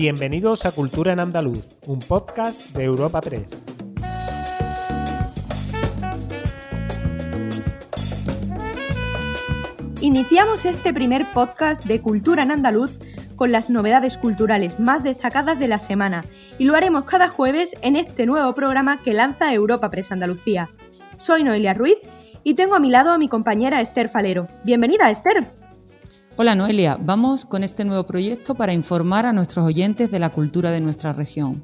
Bienvenidos a Cultura en Andaluz, un podcast de Europa 3. Iniciamos este primer podcast de Cultura en Andaluz con las novedades culturales más destacadas de la semana y lo haremos cada jueves en este nuevo programa que lanza Europa Press Andalucía. Soy Noelia Ruiz y tengo a mi lado a mi compañera Esther Falero. Bienvenida, Esther. Hola Noelia, vamos con este nuevo proyecto para informar a nuestros oyentes de la cultura de nuestra región.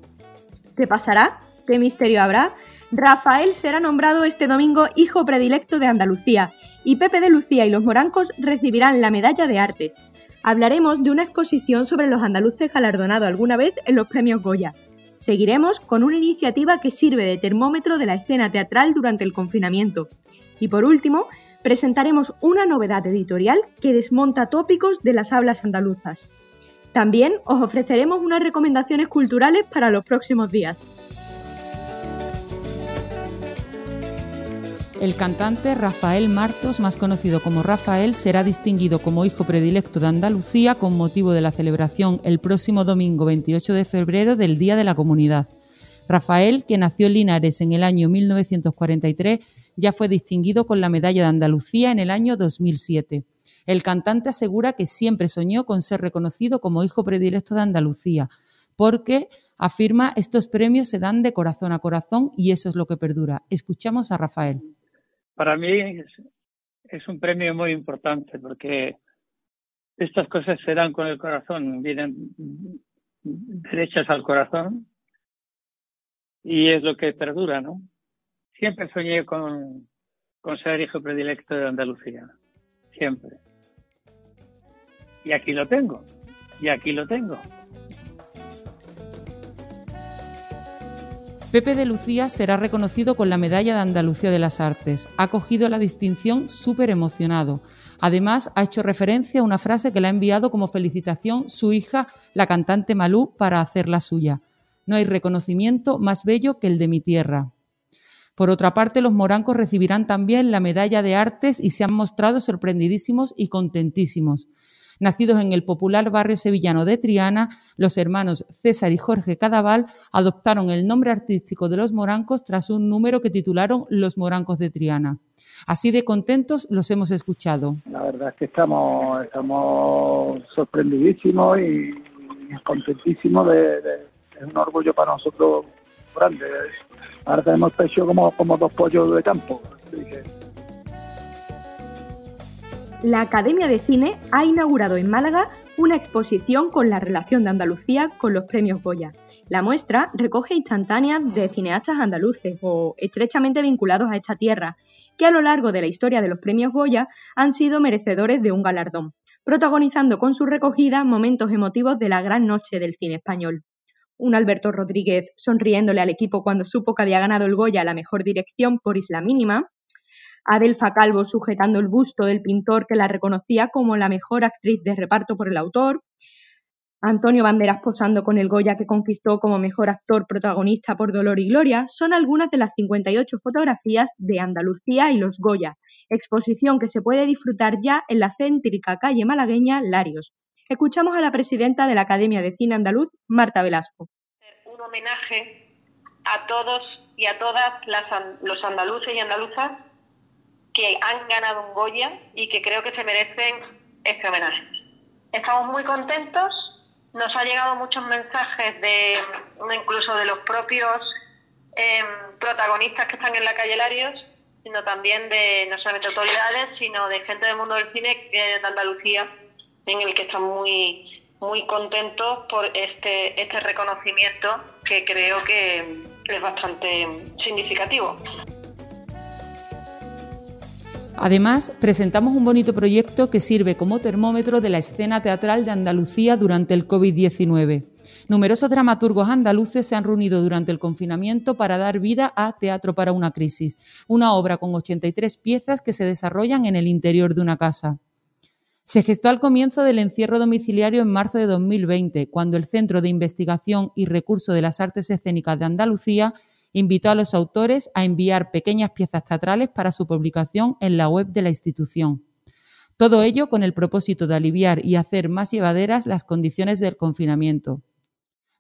¿Qué pasará? ¿Qué misterio habrá? Rafael será nombrado este domingo hijo predilecto de Andalucía y Pepe de Lucía y los morancos recibirán la medalla de artes. Hablaremos de una exposición sobre los andaluces galardonados alguna vez en los premios Goya. Seguiremos con una iniciativa que sirve de termómetro de la escena teatral durante el confinamiento. Y por último, presentaremos una novedad editorial que desmonta tópicos de las hablas andaluzas. También os ofreceremos unas recomendaciones culturales para los próximos días. El cantante Rafael Martos, más conocido como Rafael, será distinguido como hijo predilecto de Andalucía con motivo de la celebración el próximo domingo 28 de febrero del Día de la Comunidad. Rafael, que nació en Linares en el año 1943, ya fue distinguido con la Medalla de Andalucía en el año 2007. El cantante asegura que siempre soñó con ser reconocido como hijo predilecto de Andalucía, porque afirma estos premios se dan de corazón a corazón y eso es lo que perdura. Escuchamos a Rafael. Para mí es, es un premio muy importante porque estas cosas se dan con el corazón, vienen derechas al corazón y es lo que perdura, ¿no? Siempre soñé con, ser hijo predilecto de Andalucía. Siempre. Y aquí lo tengo. Y aquí lo tengo. Pepe de Lucía será reconocido con la Medalla de Andalucía de las Artes. Ha cogido la distinción súper emocionado. Además, ha hecho referencia a una frase que le ha enviado como felicitación su hija, la cantante Malú, para hacerla suya. No hay reconocimiento más bello que el de mi tierra. Por otra parte, los morancos recibirán también la medalla de artes y se han mostrado sorprendidísimos y contentísimos. Nacidos en el popular barrio sevillano de Triana, los hermanos César y Jorge Cadaval adoptaron el nombre artístico de los morancos tras un número que titularon Los Morancos de Triana. Así de contentos los hemos escuchado. La verdad es que estamos, estamos sorprendidísimos y contentísimos de, es un orgullo para nosotros grande. Ahora tenemos pecho como, como dos pollos de campo. La Academia de Cine ha inaugurado en Málaga una exposición con la relación de Andalucía con los premios Goya. La muestra recoge instantáneas de cineastas andaluces o estrechamente vinculados a esta tierra, que a lo largo de la historia de los premios Goya han sido merecedores de un galardón, protagonizando con su recogida momentos emotivos de la gran noche del cine español un Alberto Rodríguez sonriéndole al equipo cuando supo que había ganado el Goya la mejor dirección por Isla Mínima, Adelfa Calvo sujetando el busto del pintor que la reconocía como la mejor actriz de reparto por el autor, Antonio Banderas posando con el Goya que conquistó como mejor actor protagonista por Dolor y Gloria, son algunas de las 58 fotografías de Andalucía y los Goya, exposición que se puede disfrutar ya en la céntrica calle malagueña Larios, Escuchamos a la presidenta de la Academia de Cine Andaluz, Marta Velasco. Un homenaje a todos y a todas las, los andaluces y andaluzas que han ganado un Goya y que creo que se merecen este homenaje. Estamos muy contentos, nos han llegado muchos mensajes de incluso de los propios em, protagonistas que están en la calle Larios, sino también de no solamente autoridades, sino de gente del mundo del cine de Andalucía en el que están muy, muy contentos por este, este reconocimiento que creo que es bastante significativo. Además, presentamos un bonito proyecto que sirve como termómetro de la escena teatral de Andalucía durante el COVID-19. Numerosos dramaturgos andaluces se han reunido durante el confinamiento para dar vida a Teatro para una crisis, una obra con 83 piezas que se desarrollan en el interior de una casa. Se gestó al comienzo del encierro domiciliario en marzo de 2020, cuando el Centro de Investigación y Recurso de las Artes Escénicas de Andalucía invitó a los autores a enviar pequeñas piezas teatrales para su publicación en la web de la institución. Todo ello con el propósito de aliviar y hacer más llevaderas las condiciones del confinamiento.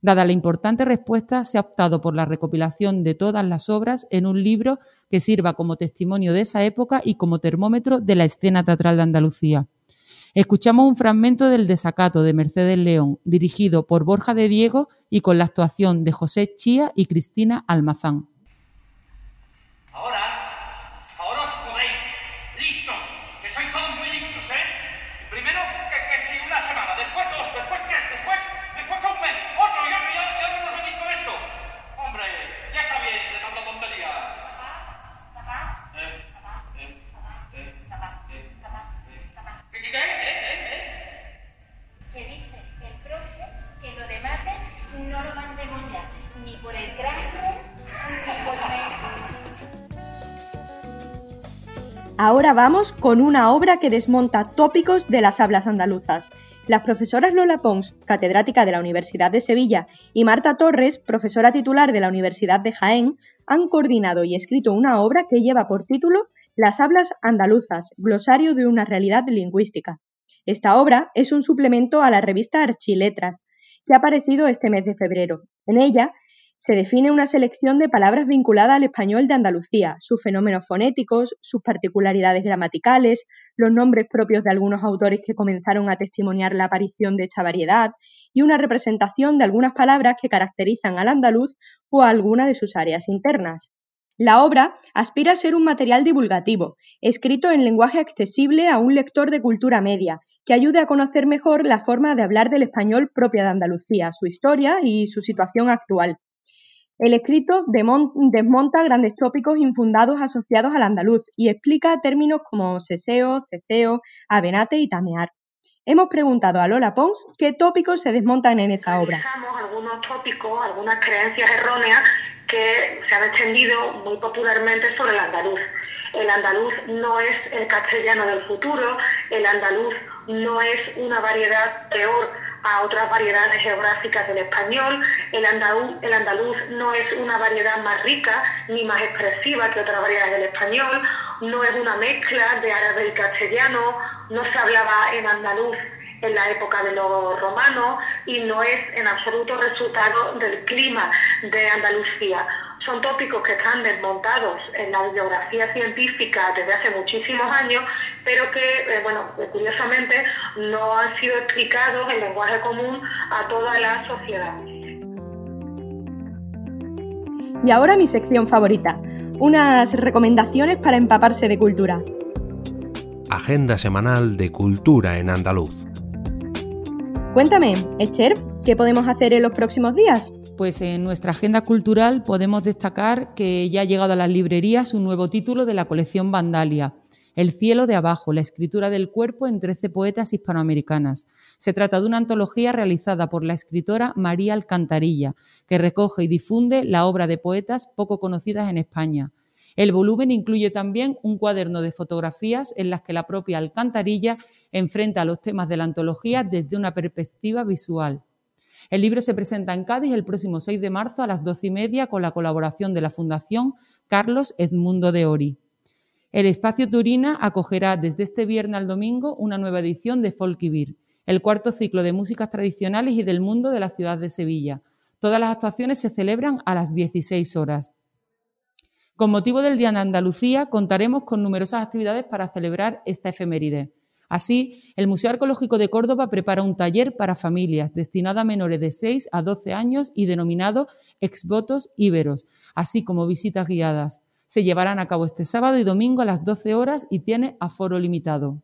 Dada la importante respuesta, se ha optado por la recopilación de todas las obras en un libro que sirva como testimonio de esa época y como termómetro de la escena teatral de Andalucía. Escuchamos un fragmento del Desacato de Mercedes León, dirigido por Borja de Diego y con la actuación de José Chía y Cristina Almazán. Ahora vamos con una obra que desmonta tópicos de las hablas andaluzas. Las profesoras Lola Pons, catedrática de la Universidad de Sevilla, y Marta Torres, profesora titular de la Universidad de Jaén, han coordinado y escrito una obra que lleva por título Las hablas andaluzas, glosario de una realidad lingüística. Esta obra es un suplemento a la revista Archiletras, que ha aparecido este mes de febrero. En ella se define una selección de palabras vinculadas al español de Andalucía, sus fenómenos fonéticos, sus particularidades gramaticales, los nombres propios de algunos autores que comenzaron a testimoniar la aparición de esta variedad y una representación de algunas palabras que caracterizan al andaluz o a alguna de sus áreas internas. La obra aspira a ser un material divulgativo, escrito en lenguaje accesible a un lector de cultura media, que ayude a conocer mejor la forma de hablar del español propia de Andalucía, su historia y su situación actual. El escrito desmonta grandes tópicos infundados asociados al andaluz y explica términos como seseo, ceceo, avenate y tamear. Hemos preguntado a Lola Pons qué tópicos se desmontan en esta obra. algunos tópicos, algunas creencias erróneas que se han extendido muy popularmente sobre el andaluz. El andaluz no es el castellano del futuro, el andaluz no es una variedad peor a otras variedades geográficas del español. El andaluz, el andaluz no es una variedad más rica ni más expresiva que otras variedades del español, no es una mezcla de árabe y castellano, no se hablaba en andaluz en la época de los romanos y no es en absoluto resultado del clima de Andalucía. Son tópicos que están desmontados en la bibliografía científica desde hace muchísimos años, pero que, eh, bueno, curiosamente no han sido explicados en lenguaje común a toda la sociedad. Y ahora mi sección favorita, unas recomendaciones para empaparse de cultura. Agenda semanal de cultura en andaluz. Cuéntame, Echer, ¿qué podemos hacer en los próximos días? Pues en nuestra agenda cultural podemos destacar que ya ha llegado a las librerías un nuevo título de la colección Vandalia, El cielo de abajo, la escritura del cuerpo en 13 poetas hispanoamericanas. Se trata de una antología realizada por la escritora María Alcantarilla, que recoge y difunde la obra de poetas poco conocidas en España. El volumen incluye también un cuaderno de fotografías en las que la propia Alcantarilla enfrenta los temas de la antología desde una perspectiva visual. El libro se presenta en Cádiz el próximo 6 de marzo a las 12 y media con la colaboración de la Fundación Carlos Edmundo de Ori. El espacio Turina acogerá desde este viernes al domingo una nueva edición de Folkivir, el cuarto ciclo de músicas tradicionales y del mundo de la ciudad de Sevilla. Todas las actuaciones se celebran a las 16 horas. Con motivo del Día de Andalucía, contaremos con numerosas actividades para celebrar esta efeméride. Así, el Museo Arqueológico de Córdoba prepara un taller para familias destinado a menores de 6 a 12 años y denominado Exvotos Íberos, así como visitas guiadas. Se llevarán a cabo este sábado y domingo a las 12 horas y tiene aforo limitado.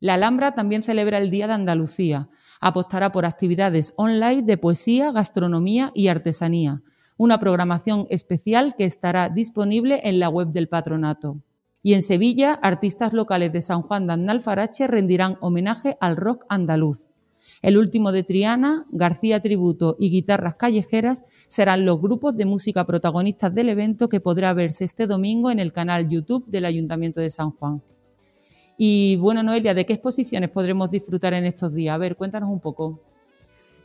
La Alhambra también celebra el Día de Andalucía. Apostará por actividades online de poesía, gastronomía y artesanía. Una programación especial que estará disponible en la web del patronato. Y en Sevilla, artistas locales de San Juan de Andalfarache rendirán homenaje al rock andaluz. El último de Triana, García Tributo y Guitarras Callejeras serán los grupos de música protagonistas del evento que podrá verse este domingo en el canal YouTube del Ayuntamiento de San Juan. Y bueno, Noelia, ¿de qué exposiciones podremos disfrutar en estos días? A ver, cuéntanos un poco.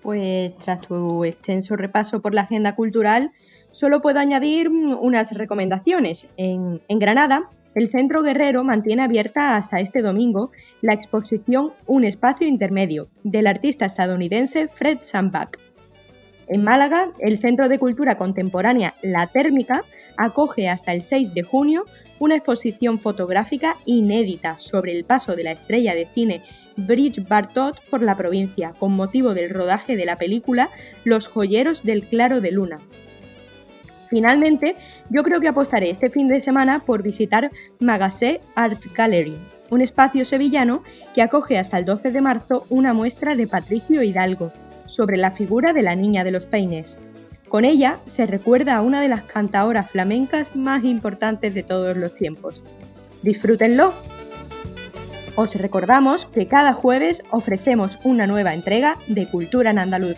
Pues tras tu extenso repaso por la agenda cultural, solo puedo añadir unas recomendaciones. En, en Granada el Centro Guerrero mantiene abierta hasta este domingo la exposición Un espacio intermedio del artista estadounidense Fred Sandbach. En Málaga, el Centro de Cultura Contemporánea La Térmica acoge hasta el 6 de junio una exposición fotográfica inédita sobre el paso de la estrella de cine Bridge Bartot por la provincia, con motivo del rodaje de la película Los joyeros del claro de luna. Finalmente, yo creo que apostaré este fin de semana por visitar Magassé Art Gallery, un espacio sevillano que acoge hasta el 12 de marzo una muestra de Patricio Hidalgo sobre la figura de la Niña de los Peines. Con ella se recuerda a una de las cantaoras flamencas más importantes de todos los tiempos. Disfrútenlo. Os recordamos que cada jueves ofrecemos una nueva entrega de Cultura en Andaluz.